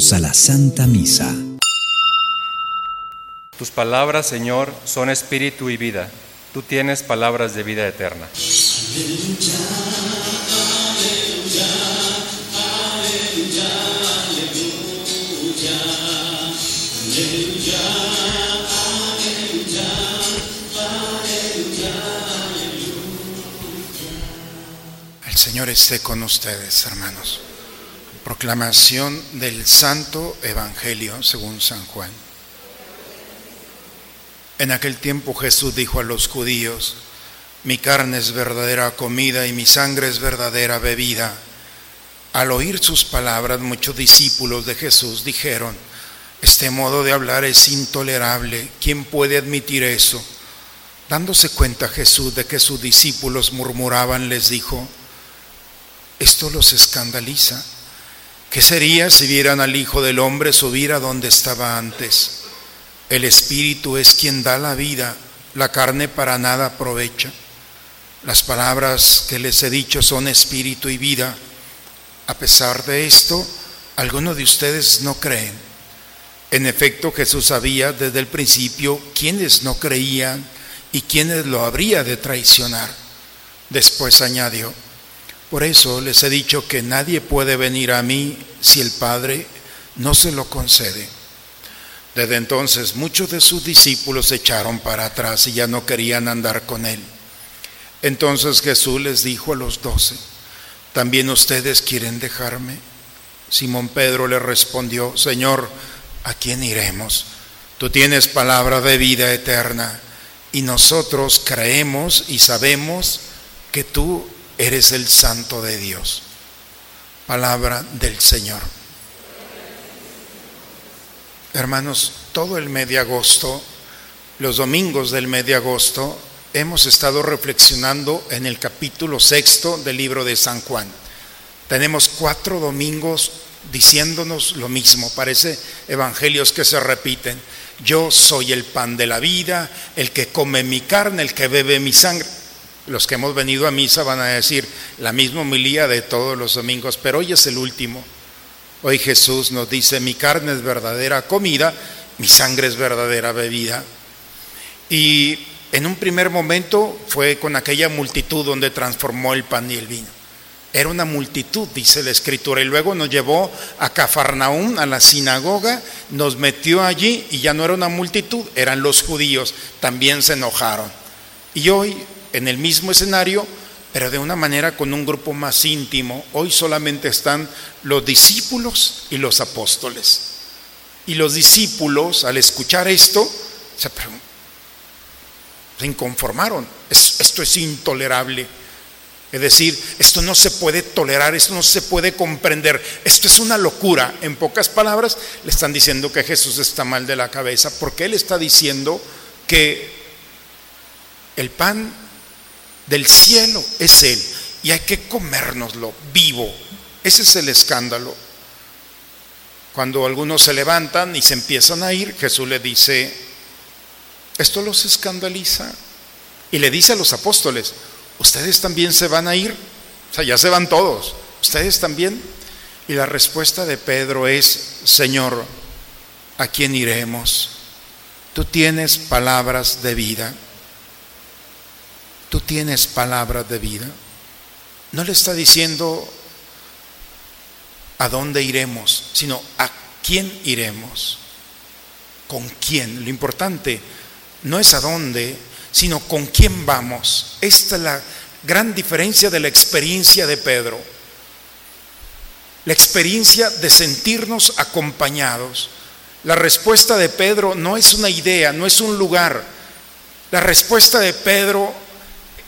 Bienvenidos a la Santa Misa. Tus palabras, Señor, son espíritu y vida. Tú tienes palabras de vida eterna. El Señor esté con ustedes, hermanos. Proclamación del Santo Evangelio según San Juan. En aquel tiempo Jesús dijo a los judíos, mi carne es verdadera comida y mi sangre es verdadera bebida. Al oír sus palabras, muchos discípulos de Jesús dijeron, este modo de hablar es intolerable, ¿quién puede admitir eso? Dándose cuenta Jesús de que sus discípulos murmuraban, les dijo, esto los escandaliza. ¿Qué sería si vieran al Hijo del Hombre subir a donde estaba antes? El Espíritu es quien da la vida, la carne para nada aprovecha. Las palabras que les he dicho son espíritu y vida. A pesar de esto, algunos de ustedes no creen. En efecto, Jesús sabía desde el principio quiénes no creían y quiénes lo habría de traicionar. Después añadió, por eso les he dicho que nadie puede venir a mí si el Padre no se lo concede. Desde entonces muchos de sus discípulos se echaron para atrás y ya no querían andar con él. Entonces Jesús les dijo a los doce, ¿también ustedes quieren dejarme? Simón Pedro le respondió, Señor, ¿a quién iremos? Tú tienes palabra de vida eterna y nosotros creemos y sabemos que tú eres el santo de Dios. Palabra del Señor. Hermanos, todo el mes de agosto, los domingos del mes de agosto, hemos estado reflexionando en el capítulo sexto del libro de San Juan. Tenemos cuatro domingos diciéndonos lo mismo, parece evangelios que se repiten. Yo soy el pan de la vida, el que come mi carne, el que bebe mi sangre. Los que hemos venido a misa van a decir la misma homilía de todos los domingos, pero hoy es el último. Hoy Jesús nos dice, mi carne es verdadera comida, mi sangre es verdadera bebida. Y en un primer momento fue con aquella multitud donde transformó el pan y el vino. Era una multitud, dice la escritura, y luego nos llevó a Cafarnaún, a la sinagoga, nos metió allí y ya no era una multitud, eran los judíos, también se enojaron. Y hoy, en el mismo escenario, pero de una manera con un grupo más íntimo, hoy solamente están los discípulos y los apóstoles. Y los discípulos, al escuchar esto, se, inconformaron. Esto es intolerable. Es decir, esto no se puede tolerar, esto no se puede comprender, esto es una locura. En pocas palabras, le están diciendo que Jesús está mal de la cabeza, porque Él está diciendo que el pan del cielo es Él y hay que comérnoslo vivo. Ese es el escándalo. Cuando algunos se levantan y se empiezan a ir, Jesús le dice, esto los escandaliza. Y le dice a los apóstoles, ¿ustedes también se van a ir? O sea, ya se van todos. ¿Ustedes también? Y la respuesta de Pedro es, Señor, ¿a quién iremos? Tú tienes palabras de vida. Tú tienes palabras de vida. No le está diciendo a dónde iremos, sino a quién iremos. ¿Con quién? Lo importante no es a dónde, sino con quién vamos. Esta es la gran diferencia de la experiencia de Pedro. La experiencia de sentirnos acompañados. La respuesta de Pedro no es una idea, no es un lugar. La respuesta de Pedro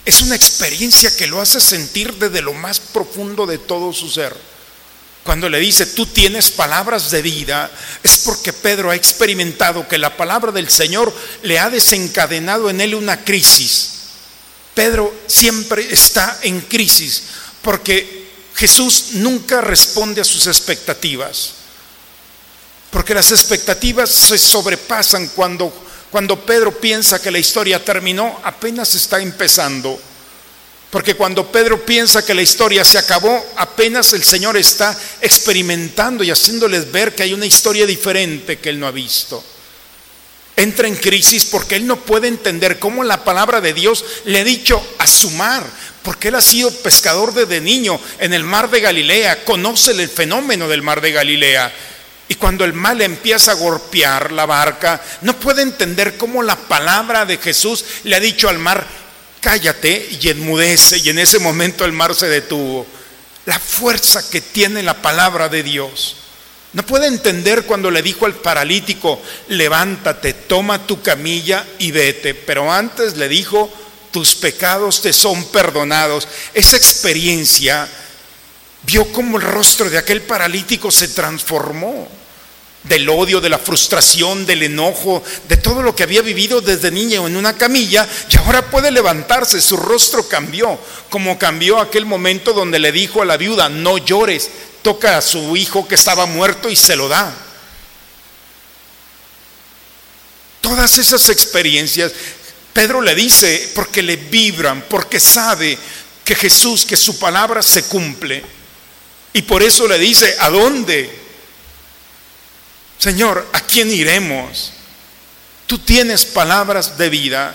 es una experiencia que lo hace sentir desde lo más profundo de todo su ser. Cuando le dice, tú tienes palabras de vida, es porque Pedro ha experimentado que la palabra del Señor le ha desencadenado en él una crisis. Pedro siempre está en crisis porque Jesús nunca responde a sus expectativas. Porque las expectativas se sobrepasan cuando, cuando Pedro piensa que la historia terminó, apenas está empezando. Porque cuando Pedro piensa que la historia se acabó, apenas el Señor está experimentando y haciéndoles ver que hay una historia diferente que él no ha visto. Entra en crisis porque él no puede entender cómo la palabra de Dios le ha dicho a su mar, porque él ha sido pescador desde niño en el mar de Galilea, conoce el fenómeno del mar de Galilea. Y cuando el mal empieza a golpear la barca, no puede entender cómo la palabra de Jesús le ha dicho al mar, cállate y enmudece. Y en ese momento el mar se detuvo. La fuerza que tiene la palabra de Dios. No puede entender cuando le dijo al paralítico, levántate, toma tu camilla y vete. Pero antes le dijo, tus pecados te son perdonados. Esa experiencia vio cómo el rostro de aquel paralítico se transformó del odio, de la frustración, del enojo, de todo lo que había vivido desde niño en una camilla, y ahora puede levantarse, su rostro cambió, como cambió aquel momento donde le dijo a la viuda, no llores, toca a su hijo que estaba muerto y se lo da. Todas esas experiencias, Pedro le dice, porque le vibran, porque sabe que Jesús, que su palabra se cumple. Y por eso le dice, ¿a dónde? Señor, ¿a quién iremos? Tú tienes palabras de vida,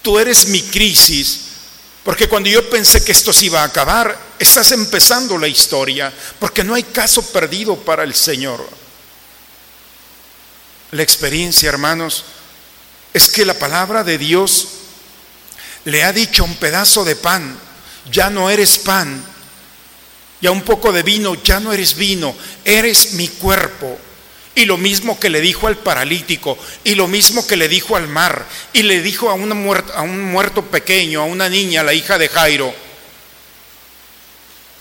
tú eres mi crisis, porque cuando yo pensé que esto se iba a acabar, estás empezando la historia, porque no hay caso perdido para el Señor. La experiencia, hermanos, es que la palabra de Dios le ha dicho a un pedazo de pan, ya no eres pan, y a un poco de vino, ya no eres vino, eres mi cuerpo. Y lo mismo que le dijo al paralítico, y lo mismo que le dijo al mar, y le dijo a, a un muerto pequeño, a una niña, la hija de Jairo.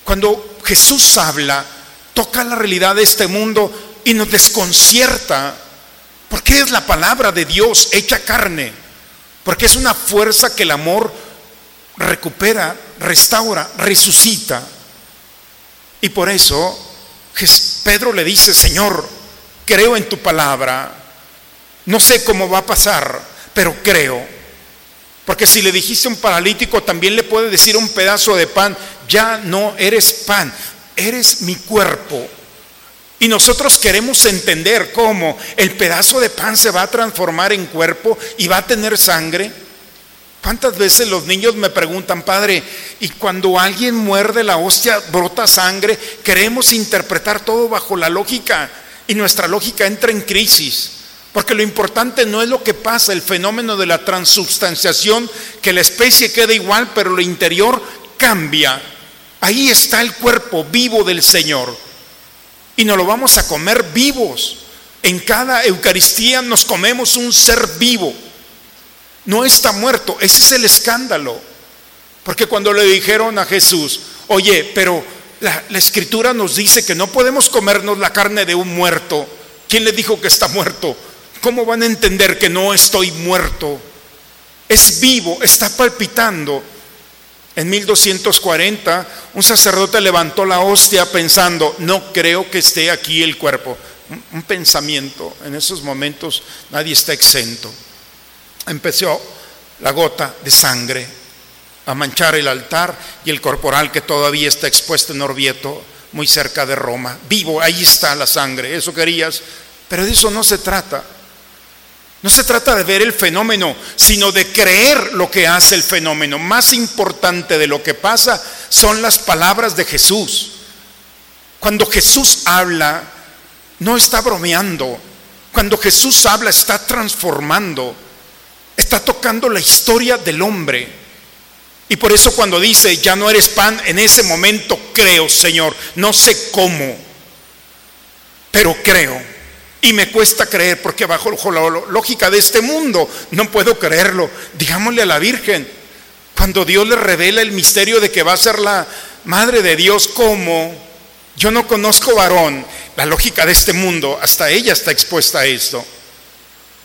Cuando Jesús habla, toca la realidad de este mundo y nos desconcierta, porque es la palabra de Dios hecha carne, porque es una fuerza que el amor recupera, restaura, resucita. Y por eso Pedro le dice, Señor, creo en tu palabra. No sé cómo va a pasar, pero creo. Porque si le dijiste a un paralítico, también le puede decir un pedazo de pan, ya no eres pan, eres mi cuerpo. Y nosotros queremos entender cómo el pedazo de pan se va a transformar en cuerpo y va a tener sangre. ¿Cuántas veces los niños me preguntan, padre, y cuando alguien muerde la hostia brota sangre? Queremos interpretar todo bajo la lógica y nuestra lógica entra en crisis. Porque lo importante no es lo que pasa, el fenómeno de la transubstanciación, que la especie queda igual, pero lo interior cambia. Ahí está el cuerpo vivo del Señor. Y nos lo vamos a comer vivos. En cada Eucaristía nos comemos un ser vivo. No está muerto. Ese es el escándalo. Porque cuando le dijeron a Jesús, oye, pero la, escritura nos dice que no podemos comernos la carne de un muerto. ¿Quién le dijo que está muerto? ¿Cómo van a entender que no estoy muerto? Es vivo, está palpitando. En 1240 un sacerdote levantó la hostia pensando, no creo que esté aquí el cuerpo. un pensamiento, en esos momentos nadie está exento. Empezó la gota de sangre a manchar el altar y el corporal que todavía está expuesto en Orvieto, muy cerca de Roma. Vivo, ahí está la sangre, eso querías, pero de eso no se trata. No se trata de ver el fenómeno, sino de creer lo que hace el fenómeno. Más importante de lo que pasa son las palabras de Jesús. Cuando Jesús habla, no está bromeando. Cuando Jesús habla, está transformando. Está tocando la historia del hombre. Y por eso cuando dice, ya no eres pan, en ese momento creo, Señor. No sé cómo, pero creo. Y me cuesta creer porque bajo la lógica de este mundo no puedo creerlo. Digámosle a la Virgen, cuando Dios le revela el misterio de que va a ser la madre de Dios, como yo no conozco varón, la lógica de este mundo, hasta ella está expuesta a esto.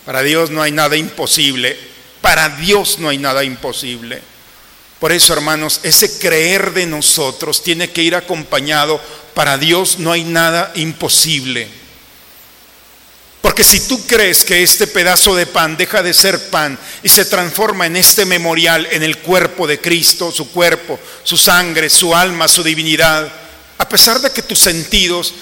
Para Dios no hay nada imposible. Para Dios no hay nada imposible. Por eso, hermanos, ese creer de nosotros tiene que ir acompañado. Para Dios no hay nada imposible. Porque si tú crees que este pedazo de pan deja de ser pan y se transforma en este memorial, en el cuerpo de Cristo, su cuerpo, su sangre, su alma, su divinidad, a pesar de que tus sentidos,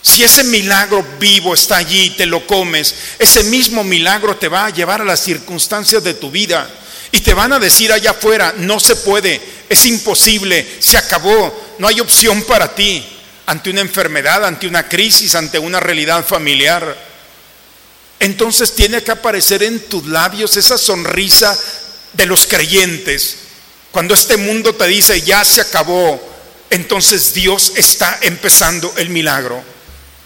si ese milagro vivo está allí y te lo comes, ese mismo milagro te va a llevar a las circunstancias de tu vida y te van a decir allá afuera, no se puede, es imposible, se acabó, no hay opción para ti ante una enfermedad, ante una crisis, ante una realidad familiar entonces tiene que aparecer en tus labios esa sonrisa de los creyentes. Cuando este mundo te dice, ya se acabó, entonces Dios está empezando el milagro.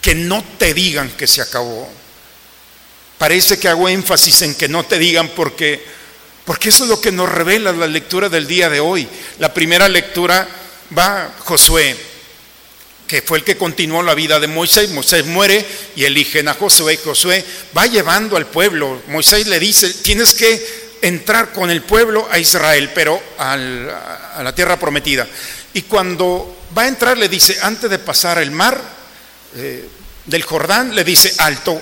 Que no te digan que se acabó. Parece que hago énfasis en que no te digan porque, porque eso es lo que nos revela la lectura del día de hoy. La primera lectura va Josué que fue el que continuó la vida de Moisés. Moisés muere y eligen a Josué. Josué va llevando al pueblo. Moisés le dice, tienes que entrar con el pueblo a Israel, pero a la tierra prometida. Y cuando va a entrar le dice, antes de pasar el mar eh, del Jordán, le dice, alto,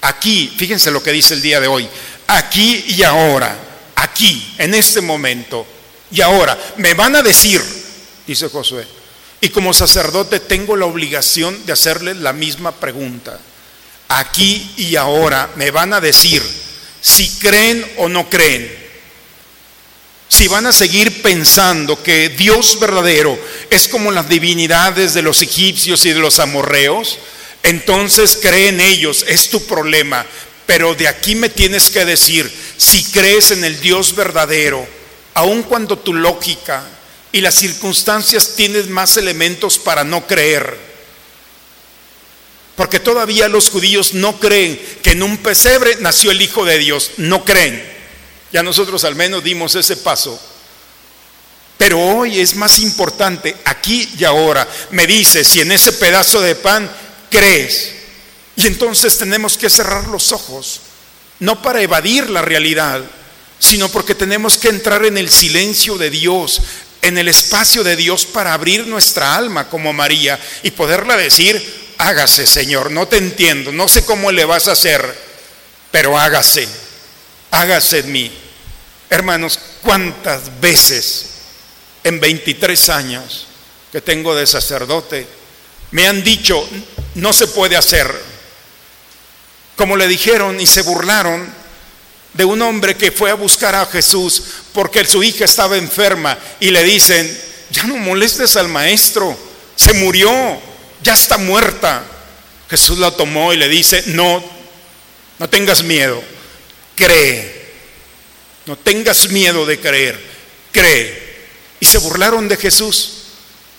aquí, fíjense lo que dice el día de hoy, aquí y ahora, aquí, en este momento y ahora, me van a decir, dice Josué, y como sacerdote tengo la obligación de hacerle la misma pregunta. Aquí y ahora me van a decir si creen o no creen. Si van a seguir pensando que Dios verdadero es como las divinidades de los egipcios y de los amorreos, entonces creen ellos, es tu problema. Pero de aquí me tienes que decir si crees en el Dios verdadero, aun cuando tu lógica, y las circunstancias tienen más elementos para no creer. Porque todavía los judíos no creen que en un pesebre nació el Hijo de Dios. No creen. Ya nosotros al menos dimos ese paso. Pero hoy es más importante, aquí y ahora. Me dice si en ese pedazo de pan crees. Y entonces tenemos que cerrar los ojos. No para evadir la realidad, sino porque tenemos que entrar en el silencio de Dios, en el espacio de Dios para abrir nuestra alma como María y poderla decir, hágase Señor, no te entiendo, no sé cómo le vas a hacer, pero hágase, hágase en mí. Hermanos, ¿cuántas veces en 23 años que tengo de sacerdote me han dicho, no se puede hacer? Como le dijeron y se burlaron de un hombre que fue a buscar a Jesús porque su hija estaba enferma y le dicen, ya no molestes al maestro, se murió, ya está muerta. Jesús la tomó y le dice, no, no tengas miedo, cree, no tengas miedo de creer, cree. Y se burlaron de Jesús,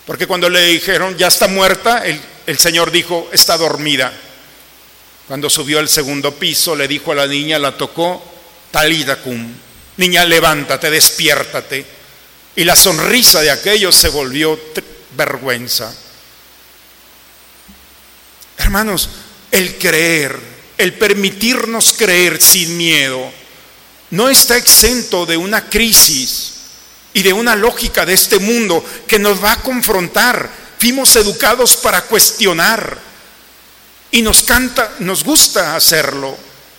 porque cuando le dijeron, ya está muerta, el, el Señor dijo, está dormida. Cuando subió al segundo piso, le dijo a la niña, la tocó Talida cum, niña, levántate, despiértate. Y la sonrisa de aquellos se volvió vergüenza. Hermanos, el creer, el permitirnos creer sin miedo, no está exento de una crisis y de una lógica de este mundo que nos va a confrontar. Fuimos educados para cuestionar y nos canta, nos gusta hacerlo.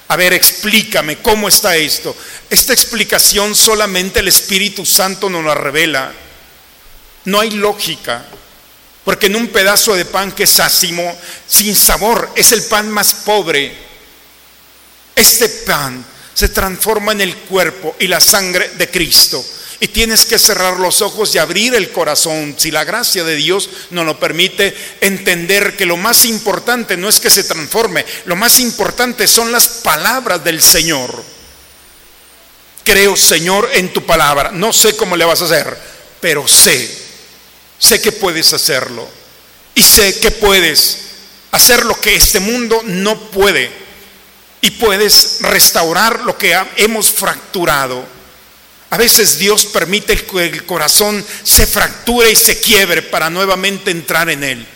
A ver, explícame cómo está esto. Esta explicación solamente el Espíritu Santo nos la revela. No hay lógica. Porque en un pedazo de pan que es ácimo, sin sabor, es el pan más pobre. Este pan se transforma en el cuerpo y la sangre de Cristo. Y tienes que cerrar los ojos y abrir el corazón, si la gracia de Dios nos lo permite, entender que lo más importante no es que se transforme, lo más importante son las palabras del Señor. Creo, Señor, en tu palabra. No sé cómo le vas a hacer, pero sé, sé que puedes hacerlo. Y sé que puedes hacer lo que este mundo no puede. Y puedes restaurar lo que hemos fracturado a veces Dios permite que el corazón se fracture y se quiebre para nuevamente entrar en él.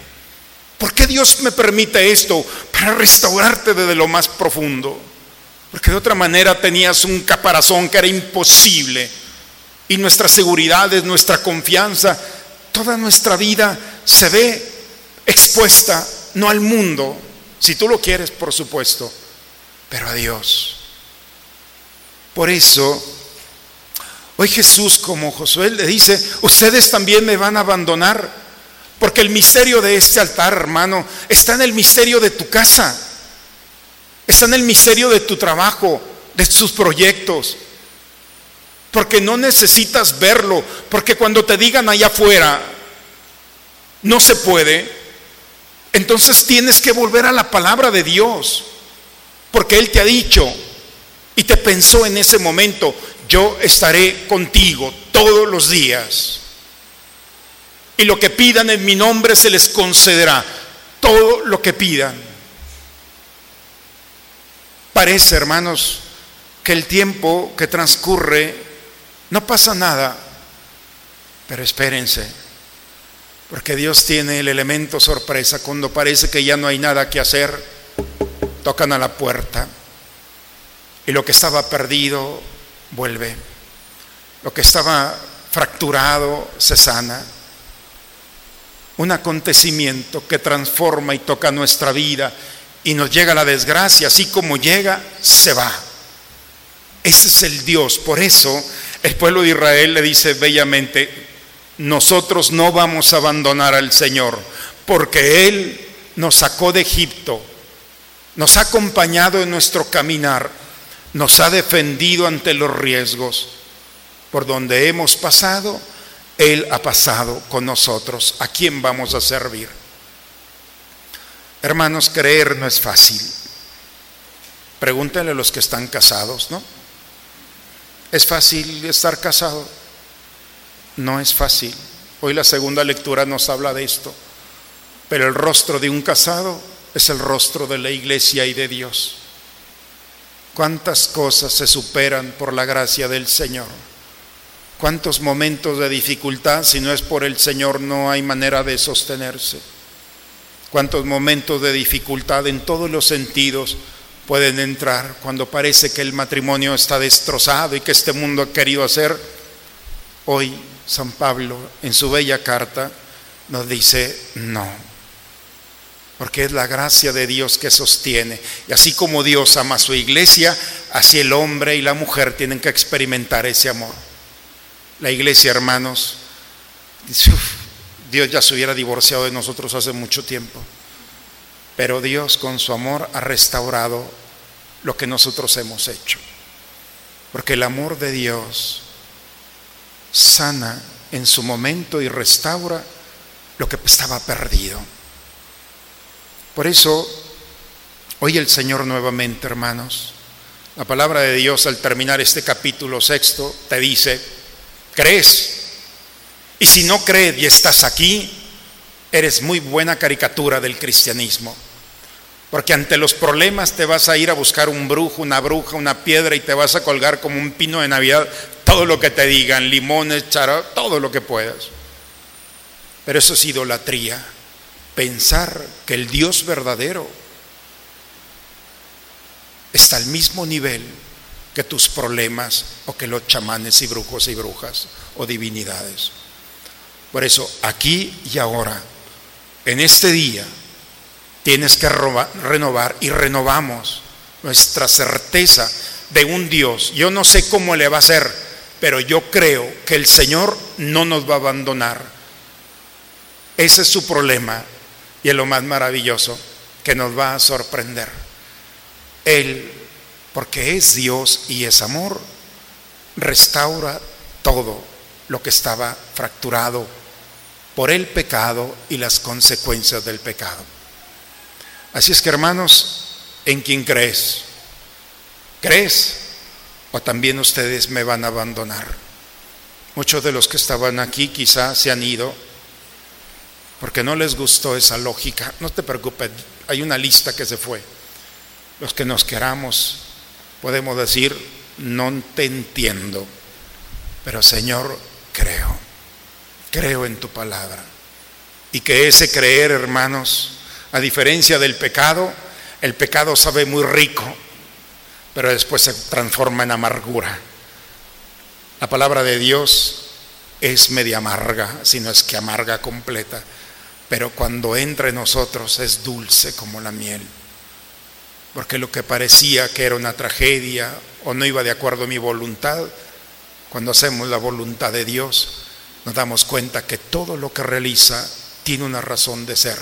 ¿Por qué Dios me permite esto? Para restaurarte desde lo más profundo. Porque de otra manera tenías un caparazón que era imposible. Y nuestra seguridad, nuestra confianza, toda nuestra vida se ve expuesta, no al mundo, si tú lo quieres, por supuesto, pero a Dios. Por eso, hoy Jesús como Josué le dice, ustedes también me van a abandonar, porque el misterio de este altar, hermano, está en el misterio de tu casa, está en el misterio de tu trabajo, de tus proyectos, porque no necesitas verlo, porque cuando te digan allá afuera, no se puede, entonces tienes que volver a la palabra de Dios, porque Él te ha dicho y te pensó en ese momento, yo estaré contigo todos los días. Y lo que pidan en mi nombre se les concederá, todo lo que pidan. Parece, hermanos, que el tiempo que transcurre no pasa nada, pero espérense porque Dios tiene el elemento sorpresa. Cuando parece que ya no hay nada que hacer, tocan a la puerta. Y lo que estaba perdido vuelve. Lo que estaba fracturado se sana. Un acontecimiento que transforma y toca nuestra vida y nos llega la desgracia, así como llega, se va. Ese es el Dios. Por eso el pueblo de Israel le dice bellamente, nosotros no vamos a abandonar al Señor, porque Él nos sacó de Egipto, nos ha acompañado en nuestro caminar, nos ha defendido ante los riesgos. Por donde hemos pasado, Él ha pasado con nosotros. ¿A quién vamos a servir? Hermanos, creer no es fácil. Pregúntenle a los que están casados, ¿no? ¿Es fácil estar casado? No es fácil. Hoy la segunda lectura nos habla de esto. Pero el rostro de un casado es el rostro de la iglesia y de Dios. ¿Cuántas cosas se superan por la gracia del Señor? ¿Cuántos momentos de dificultad, si no es por el Señor, no hay manera de sostenerse? ¿Cuántos momentos de dificultad en todos los sentidos pueden entrar cuando parece que el matrimonio está destrozado y que este mundo ha querido hacer? Hoy San Pablo en su bella carta nos dice no, porque es la gracia de Dios que sostiene. Y así como Dios ama a su iglesia, así el hombre y la mujer tienen que experimentar ese amor. La iglesia, hermanos, Dios ya se hubiera divorciado de nosotros hace mucho tiempo, pero Dios con su amor ha restaurado lo que nosotros hemos hecho. Porque el amor de Dios sana en su momento y restaura lo que estaba perdido. Por eso, hoy el Señor nuevamente, hermanos, la palabra de Dios al terminar este capítulo sexto te dice, crees. Y si no crees y estás aquí, eres muy buena caricatura del cristianismo. Porque ante los problemas te vas a ir a buscar un brujo, una bruja, una piedra y te vas a colgar como un pino de Navidad todo lo que te digan, limones, charo, todo lo que puedas. Pero eso es idolatría. Pensar que el Dios verdadero está al mismo nivel que tus problemas o que los chamanes y brujos y brujas o divinidades. Por eso, aquí y ahora, en este día, tienes que renovar y renovamos nuestra certeza de un Dios. Yo no sé cómo le va a ser pero yo creo que el Señor no nos va a abandonar. Ese es su problema y es lo más maravilloso que nos va a sorprender. Él, porque es Dios y es amor, restaura todo lo que estaba fracturado por el pecado y las consecuencias del pecado. Así es que hermanos, ¿en quién crees? ¿Crees? o también ustedes me van a abandonar. Muchos de los que estaban aquí quizás se han ido porque no les gustó esa lógica. No te preocupes, hay una lista que se fue. Los que nos queramos podemos decir, no te entiendo, pero Señor, creo, creo en tu palabra. Y que ese creer, hermanos, a diferencia del pecado, el pecado sabe muy rico, pero después se transforma en amargura. La palabra de Dios es media amarga, si no es que amarga completa, pero cuando entra en nosotros es dulce como la miel. porque lo que parecía que era una tragedia o no iba de acuerdo a mi voluntad, cuando hacemos la voluntad de Dios, nos damos cuenta que todo lo que realiza tiene una razón de ser,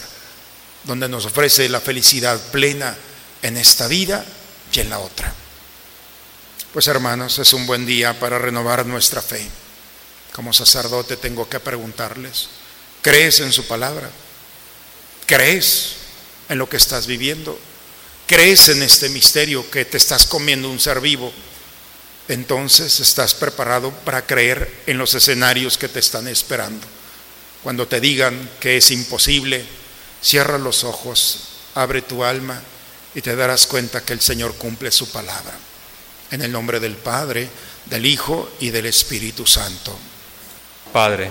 donde nos ofrece la felicidad plena en esta vida y en la otra. Pues hermanos, es un buen día para renovar nuestra fe. Como sacerdote tengo que preguntarles, ¿crees en su palabra? ¿Crees en lo que estás viviendo? ¿Crees en este misterio que te estás comiendo un ser vivo? Entonces estás preparado para creer en los escenarios que te están esperando. Cuando te digan que es imposible, cierra los ojos, abre tu alma y te darás cuenta que el Señor cumple su palabra. En el nombre del Padre, del Hijo y del Espíritu Santo. Padre,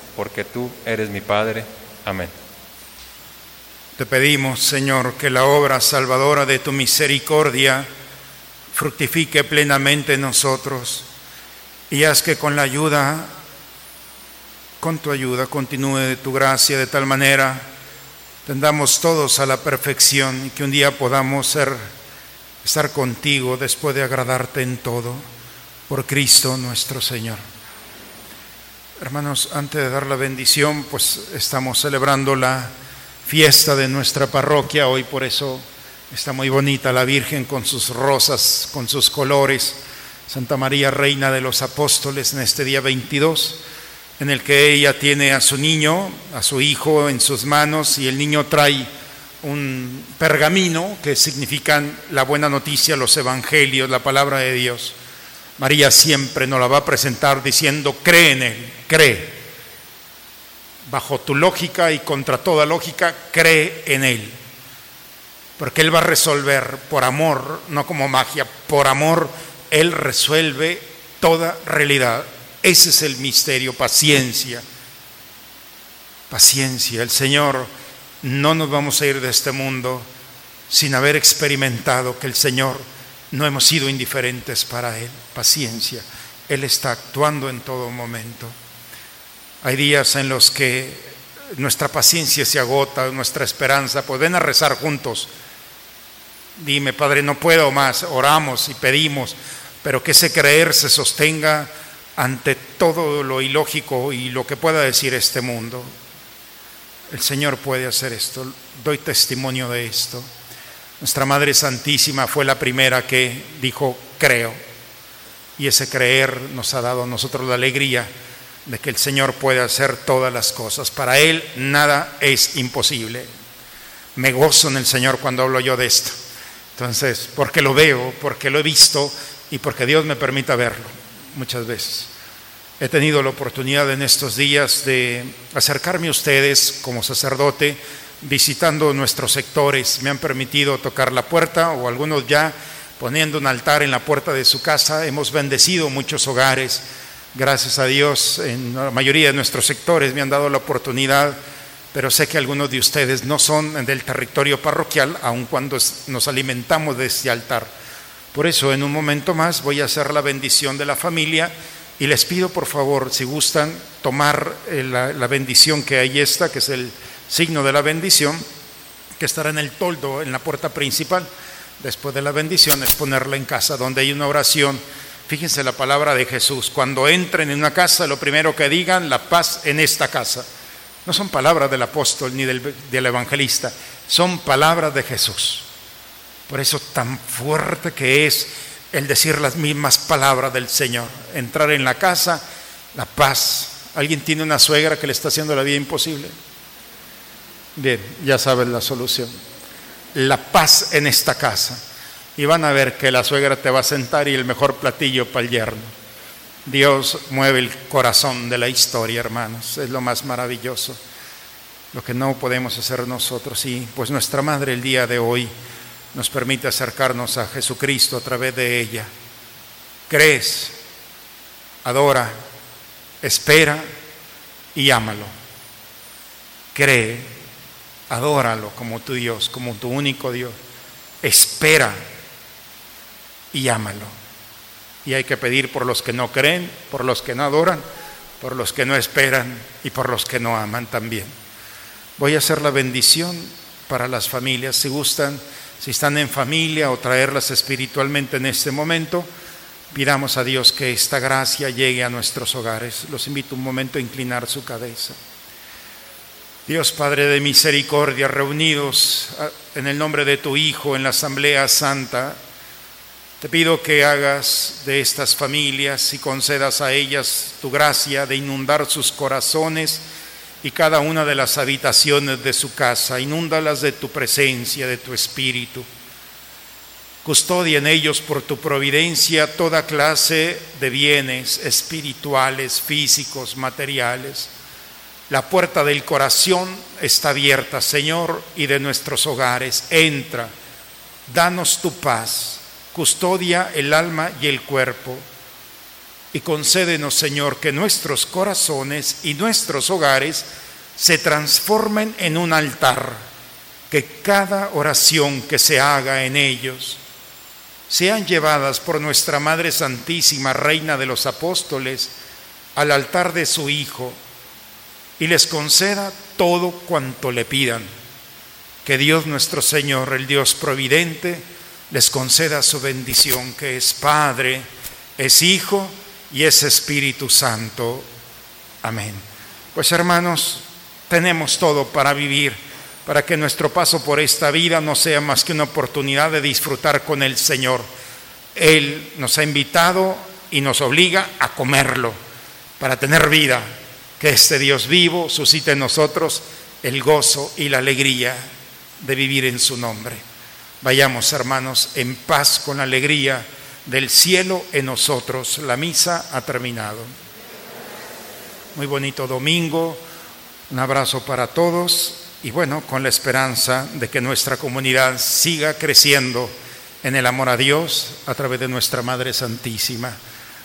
porque tú eres mi Padre. Amén. Te pedimos, Señor, que la obra salvadora de tu misericordia fructifique plenamente en nosotros y haz que con la ayuda, con tu ayuda, continúe tu gracia de tal manera tendamos todos a la perfección y que un día podamos ser estar contigo después de agradarte en todo, por Cristo nuestro Señor. Hermanos, antes de dar la bendición, pues estamos celebrando la fiesta de nuestra parroquia. Hoy por eso está muy bonita la Virgen con sus rosas, con sus colores. Santa María, Reina de los Apóstoles, en este día 22, en el que ella tiene a su niño, a su hijo en sus manos y el niño trae un pergamino que significan la buena noticia, los evangelios, la palabra de Dios. María siempre nos la va a presentar diciendo, cree en Él, cree. Bajo tu lógica y contra toda lógica, cree en Él. Porque Él va a resolver por amor, no como magia, por amor, Él resuelve toda realidad. Ese es el misterio, paciencia. Paciencia. El Señor no nos vamos a ir de este mundo sin haber experimentado que el Señor no hemos sido indiferentes para Él. Paciencia. Él está actuando en todo momento. Hay días en los que nuestra paciencia se agota, nuestra esperanza, pues ven a rezar juntos. Dime, Padre, no puedo más, oramos y pedimos, pero que ese creer se sostenga ante todo lo ilógico y lo que pueda decir este mundo. El Señor puede hacer esto. Doy testimonio de esto. Nuestra Madre Santísima fue la primera que dijo, creo. Y ese creer nos ha dado a nosotros la alegría de que el Señor puede hacer todas las cosas. Para Él nada es imposible. Me gozo en el Señor cuando hablo yo de esto. Entonces, porque lo veo, porque lo he visto y porque Dios me permita verlo muchas veces. He tenido la oportunidad en estos días de acercarme a ustedes como sacerdote, visitando nuestros sectores. Me han permitido tocar la puerta o algunos ya poniendo un altar en la puerta de su casa. Hemos bendecido muchos hogares. Gracias a Dios, en la mayoría de nuestros sectores me han dado la oportunidad, pero sé que algunos de ustedes no son del territorio parroquial, aun cuando nos alimentamos de ese altar. Por eso, en un momento más, voy a hacer la bendición de la familia y les pido por favor, si gustan, tomar eh, la, bendición que ahí está, que es el signo de la bendición, que estará en el toldo, en la puerta principal. Después de la bendición es ponerla en casa, donde hay una oración. Fíjense la palabra de Jesús. Cuando entren en una casa, lo primero que digan, la paz en esta casa. No son palabras del apóstol ni del, del evangelista, son palabras de Jesús. Por eso tan fuerte que es el decir las mismas palabras del Señor, entrar en la casa, la paz. ¿Alguien tiene una suegra que le está haciendo la vida imposible? Bien, ya sabes la solución. La paz en esta casa. Y van a ver que la suegra te va a sentar y el mejor platillo para el yerno. Dios mueve el corazón de la historia, hermanos. Es lo más maravilloso. Lo que no podemos hacer nosotros. Y pues nuestra madre el día de hoy nos permite acercarnos a Jesucristo a través de ella. Crees, adora, espera y ámalo. Cree, adóralo como tu Dios, como tu único Dios. Espera y ámalo. Y hay que pedir por los que no creen, por los que no adoran, por los que no esperan y por los que no aman también. Voy a hacer la bendición para las familias, si gustan, si están en familia o traerlas espiritualmente en este momento, pidamos a Dios que esta gracia llegue a nuestros hogares. Los invito un momento a inclinar su cabeza. Dios Padre de misericordia, reunidos ah, en el nombre de tu Hijo en la Asamblea Santa, te pido que hagas de estas familias y concedas a ellas tu gracia de inundar sus corazones y cada una de las habitaciones de su casa. Inúndalas de tu presencia, de tu espíritu. Custodia en ellos por tu providencia toda clase de bienes espirituales, físicos, materiales. La puerta del corazón está abierta, Señor, y de nuestros hogares. Entra, danos tu paz custodia el alma y el cuerpo. Y concédenos, Señor, que nuestros corazones y nuestros hogares se transformen en un altar, que cada oración que se haga en ellos sean llevadas por nuestra Madre Santísima, Reina de los Apóstoles, al altar de su Hijo, y les conceda todo cuanto le pidan. Que Dios nuestro Señor, el Dios providente, les conceda su bendición, que es Padre, es Hijo y es Espíritu Santo. Amén. Pues hermanos, tenemos todo para vivir, para que nuestro paso por esta vida no sea más que una oportunidad de disfrutar con el Señor. Él nos ha invitado y nos obliga a comerlo, para tener vida. Que este Dios vivo suscite en nosotros el gozo y la alegría de vivir en su nombre. Vayamos, hermanos, en paz con alegría del cielo en nosotros. La misa ha terminado. Muy bonito domingo. Un abrazo para todos y bueno, con la esperanza de que nuestra comunidad siga creciendo en el amor a Dios a través de nuestra Madre Santísima,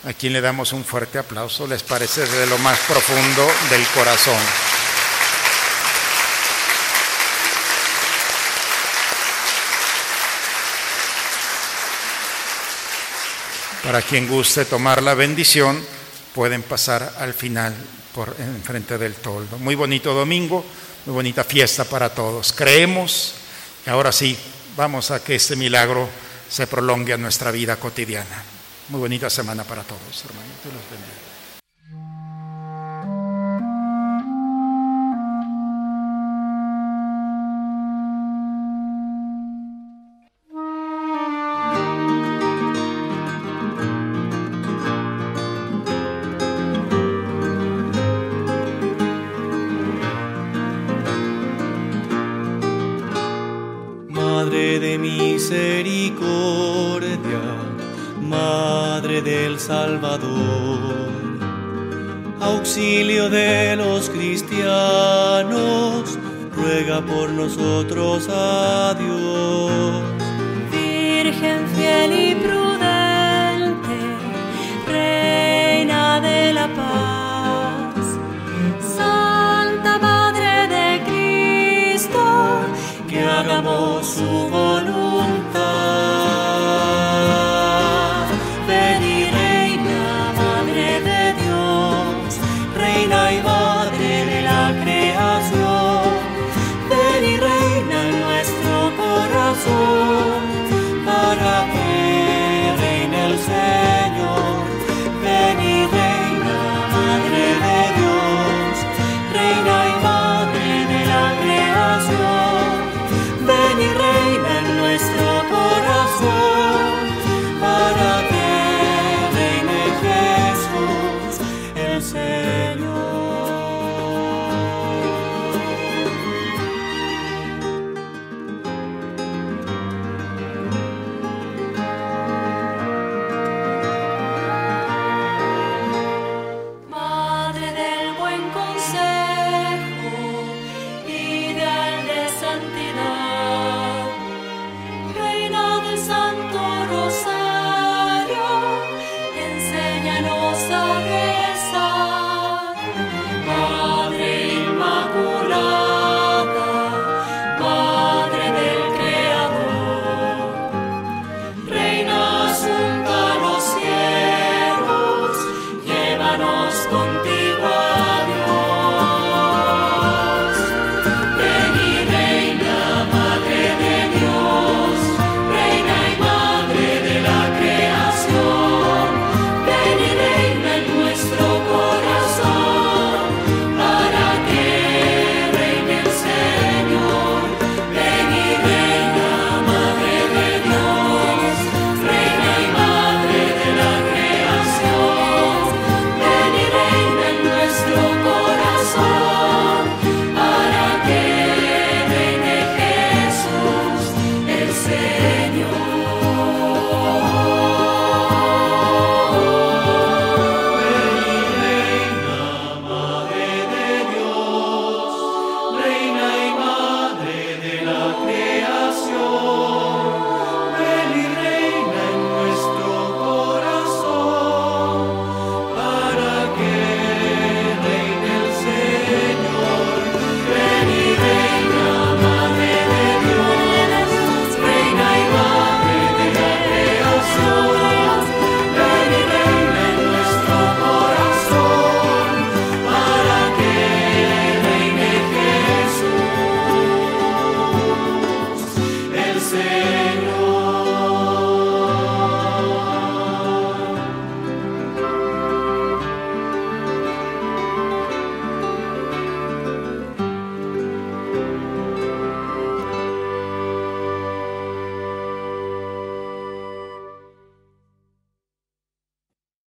a quien le damos un fuerte aplauso, les parece de lo más profundo del corazón. Para quien guste tomar la bendición, pueden pasar al final por enfrente del toldo. Muy bonito domingo, muy bonita fiesta para todos. Creemos y ahora sí, vamos a que este milagro se prolongue en nuestra vida cotidiana. Muy bonita semana para todos, hermanos. Los bendiga.